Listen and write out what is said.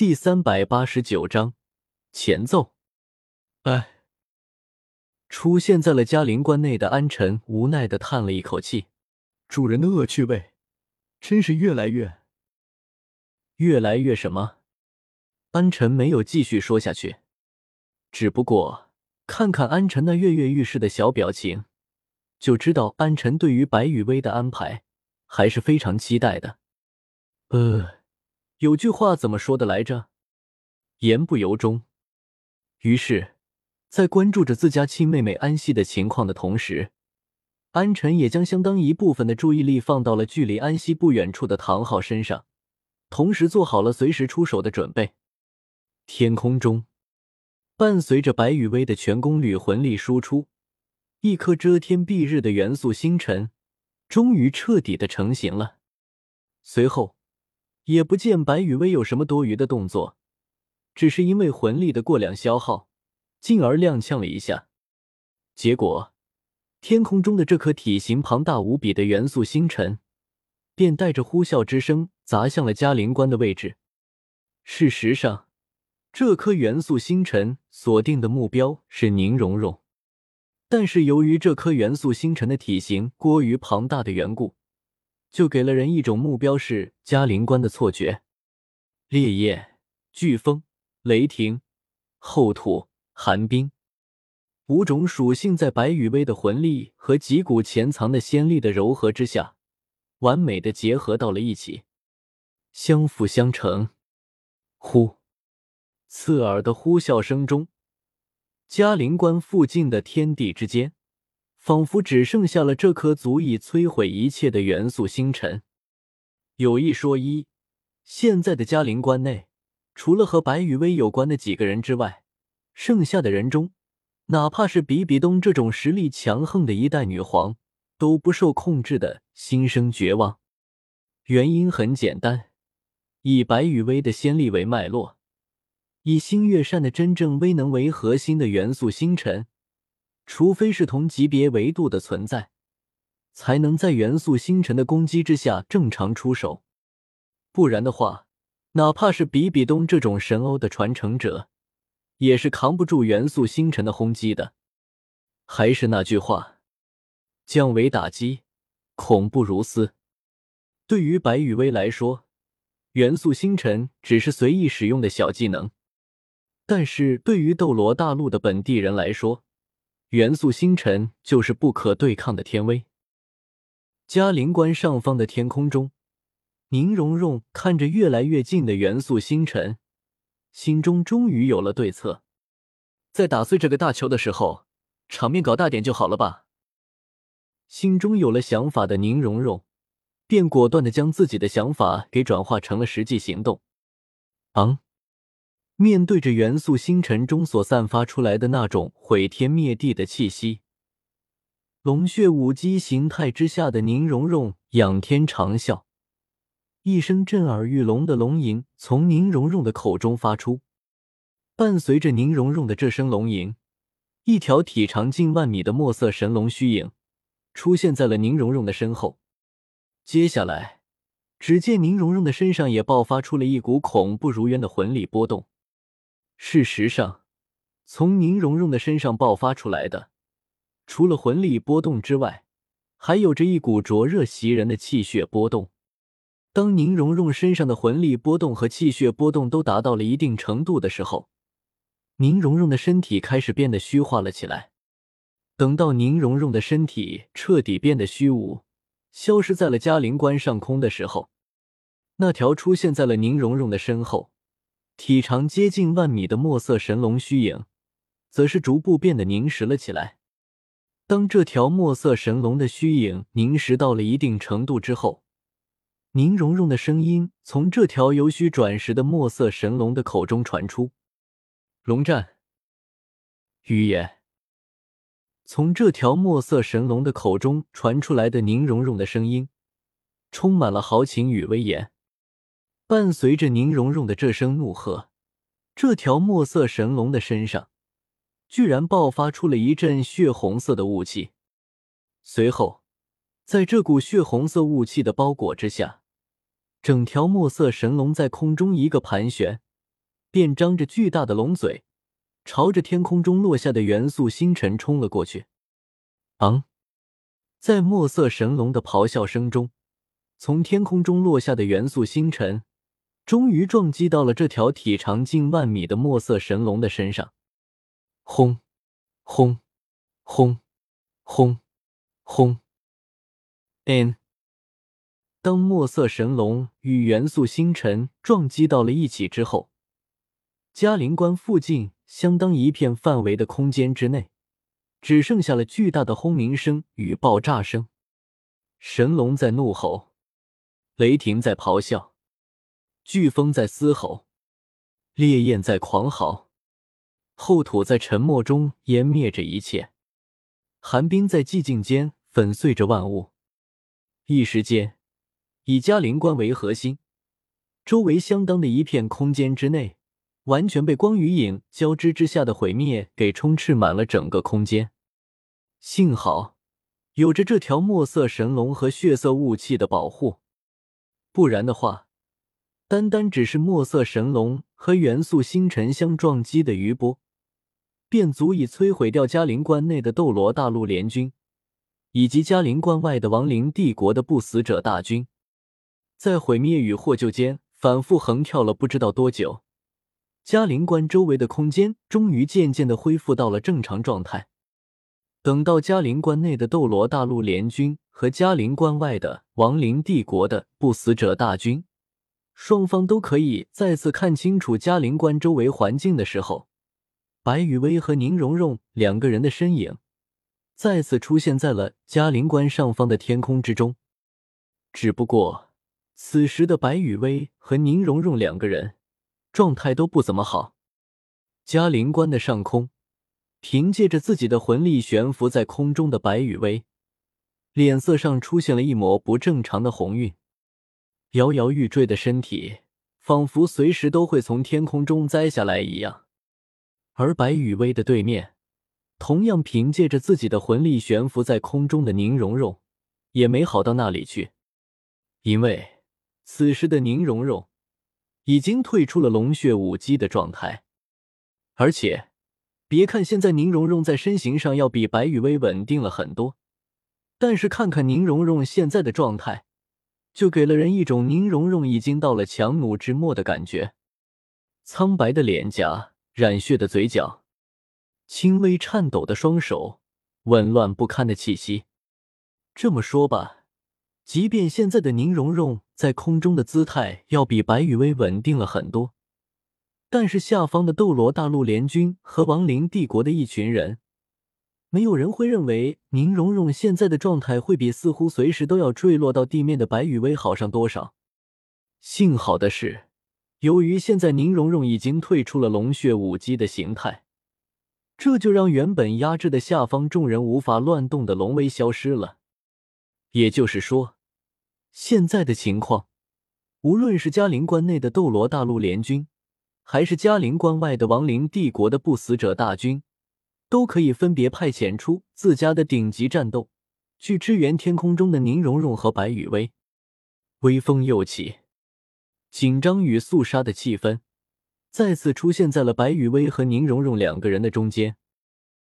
第三百八十九章前奏。哎，出现在了嘉陵关内的安晨无奈的叹了一口气：“主人的恶趣味，真是越来越……越来越什么？”安晨没有继续说下去，只不过看看安晨那跃跃欲试的小表情，就知道安晨对于白雨薇的安排还是非常期待的。呃。有句话怎么说的来着？言不由衷。于是，在关注着自家亲妹妹安息的情况的同时，安晨也将相当一部分的注意力放到了距离安息不远处的唐昊身上，同时做好了随时出手的准备。天空中，伴随着白羽薇的全功率魂力输出，一颗遮天蔽日的元素星辰终于彻底的成型了。随后。也不见白羽薇有什么多余的动作，只是因为魂力的过量消耗，进而踉跄了一下。结果，天空中的这颗体型庞大无比的元素星辰，便带着呼啸之声砸向了嘉陵关的位置。事实上，这颗元素星辰锁定的目标是宁荣荣，但是由于这颗元素星辰的体型过于庞大的缘故。就给了人一种目标是嘉陵关的错觉。烈焰、飓风、雷霆、厚土、寒冰五种属性在白羽薇的魂力和几股潜藏的仙力的柔和之下，完美的结合到了一起，相辅相成。呼！刺耳的呼啸声中，嘉陵关附近的天地之间。仿佛只剩下了这颗足以摧毁一切的元素星辰。有一说一，现在的嘉陵关内，除了和白羽薇有关的几个人之外，剩下的人中，哪怕是比比东这种实力强横的一代女皇，都不受控制的心生绝望。原因很简单，以白羽薇的先例为脉络，以星月扇的真正威能为核心的元素星辰。除非是同级别维度的存在，才能在元素星辰的攻击之下正常出手，不然的话，哪怕是比比东这种神欧的传承者，也是扛不住元素星辰的轰击的。还是那句话，降维打击，恐怖如斯。对于白羽薇来说，元素星辰只是随意使用的小技能，但是对于斗罗大陆的本地人来说，元素星辰就是不可对抗的天威。嘉陵关上方的天空中，宁荣荣看着越来越近的元素星辰，心中终于有了对策。在打碎这个大球的时候，场面搞大点就好了吧？心中有了想法的宁荣荣，便果断的将自己的想法给转化成了实际行动。昂。面对着元素星辰中所散发出来的那种毁天灭地的气息，龙血武姬形态之下的宁荣荣仰天长啸，一声震耳欲聋的龙吟从宁荣荣的口中发出。伴随着宁荣荣的这声龙吟，一条体长近万米的墨色神龙虚影出现在了宁荣荣的身后。接下来，只见宁荣荣的身上也爆发出了一股恐怖如渊的魂力波动。事实上，从宁荣荣的身上爆发出来的，除了魂力波动之外，还有着一股灼热袭人的气血波动。当宁荣荣身上的魂力波动和气血波动都达到了一定程度的时候，宁荣荣的身体开始变得虚化了起来。等到宁荣荣的身体彻底变得虚无，消失在了嘉陵关上空的时候，那条出现在了宁荣荣的身后。体长接近万米的墨色神龙虚影，则是逐步变得凝实了起来。当这条墨色神龙的虚影凝实到了一定程度之后，宁荣荣的声音从这条由虚转实的墨色神龙的口中传出：“龙战，预言。”从这条墨色神龙的口中传出来的宁荣荣的声音，充满了豪情与威严。伴随着宁荣荣的这声怒喝，这条墨色神龙的身上居然爆发出了一阵血红色的雾气。随后，在这股血红色雾气的包裹之下，整条墨色神龙在空中一个盘旋，便张着巨大的龙嘴，朝着天空中落下的元素星辰冲了过去。昂！在墨色神龙的咆哮声中，从天空中落下的元素星辰，终于撞击到了这条体长近万米的墨色神龙的身上。轰！轰！轰！轰！轰！n。当墨色神龙与元素星辰撞击到了一起之后，嘉陵关附近相当一片范围的空间之内，只剩下了巨大的轰鸣声与爆炸声。神龙在怒吼，雷霆在咆哮，飓风在嘶吼，烈焰在狂嚎，厚土在沉默中湮灭着一切，寒冰在寂静间。粉碎着万物，一时间，以嘉陵关为核心，周围相当的一片空间之内，完全被光与影交织之下的毁灭给充斥满了整个空间。幸好有着这条墨色神龙和血色雾气的保护，不然的话，单单只是墨色神龙和元素星辰相撞击的余波，便足以摧毁掉嘉陵关内的斗罗大陆联军。以及嘉陵关外的亡灵帝国的不死者大军，在毁灭与获救间反复横跳了不知道多久，嘉陵关周围的空间终于渐渐的恢复到了正常状态。等到嘉陵关内的斗罗大陆联军和嘉陵关外的亡灵帝国的不死者大军，双方都可以再次看清楚嘉陵关周围环境的时候，白雨薇和宁荣荣两个人的身影。再次出现在了嘉陵关上方的天空之中，只不过此时的白雨薇和宁荣荣两个人状态都不怎么好。嘉陵关的上空，凭借着自己的魂力悬浮在空中的白雨薇，脸色上出现了一抹不正常的红晕，摇摇欲坠的身体仿佛随时都会从天空中栽下来一样。而白雨薇的对面。同样凭借着自己的魂力悬浮在空中的宁荣荣，也没好到哪里去，因为此时的宁荣荣已经退出了龙血武姬的状态，而且别看现在宁荣荣在身形上要比白羽薇稳定了很多，但是看看宁荣荣现在的状态，就给了人一种宁荣荣已经到了强弩之末的感觉，苍白的脸颊，染血的嘴角。轻微颤抖的双手，紊乱不堪的气息。这么说吧，即便现在的宁荣荣在空中的姿态要比白羽薇稳定了很多，但是下方的斗罗大陆联军和亡灵帝国的一群人，没有人会认为宁荣荣现在的状态会比似乎随时都要坠落到地面的白羽薇好上多少。幸好的是，由于现在宁荣荣已经退出了龙血武姬的形态。这就让原本压制的下方众人无法乱动的龙威消失了。也就是说，现在的情况，无论是嘉陵关内的斗罗大陆联军，还是嘉陵关外的亡灵帝国的不死者大军，都可以分别派遣出自家的顶级战斗，去支援天空中的宁荣荣和白雨薇。微风又起，紧张与肃杀的气氛。再次出现在了白雨薇和宁荣荣两个人的中间。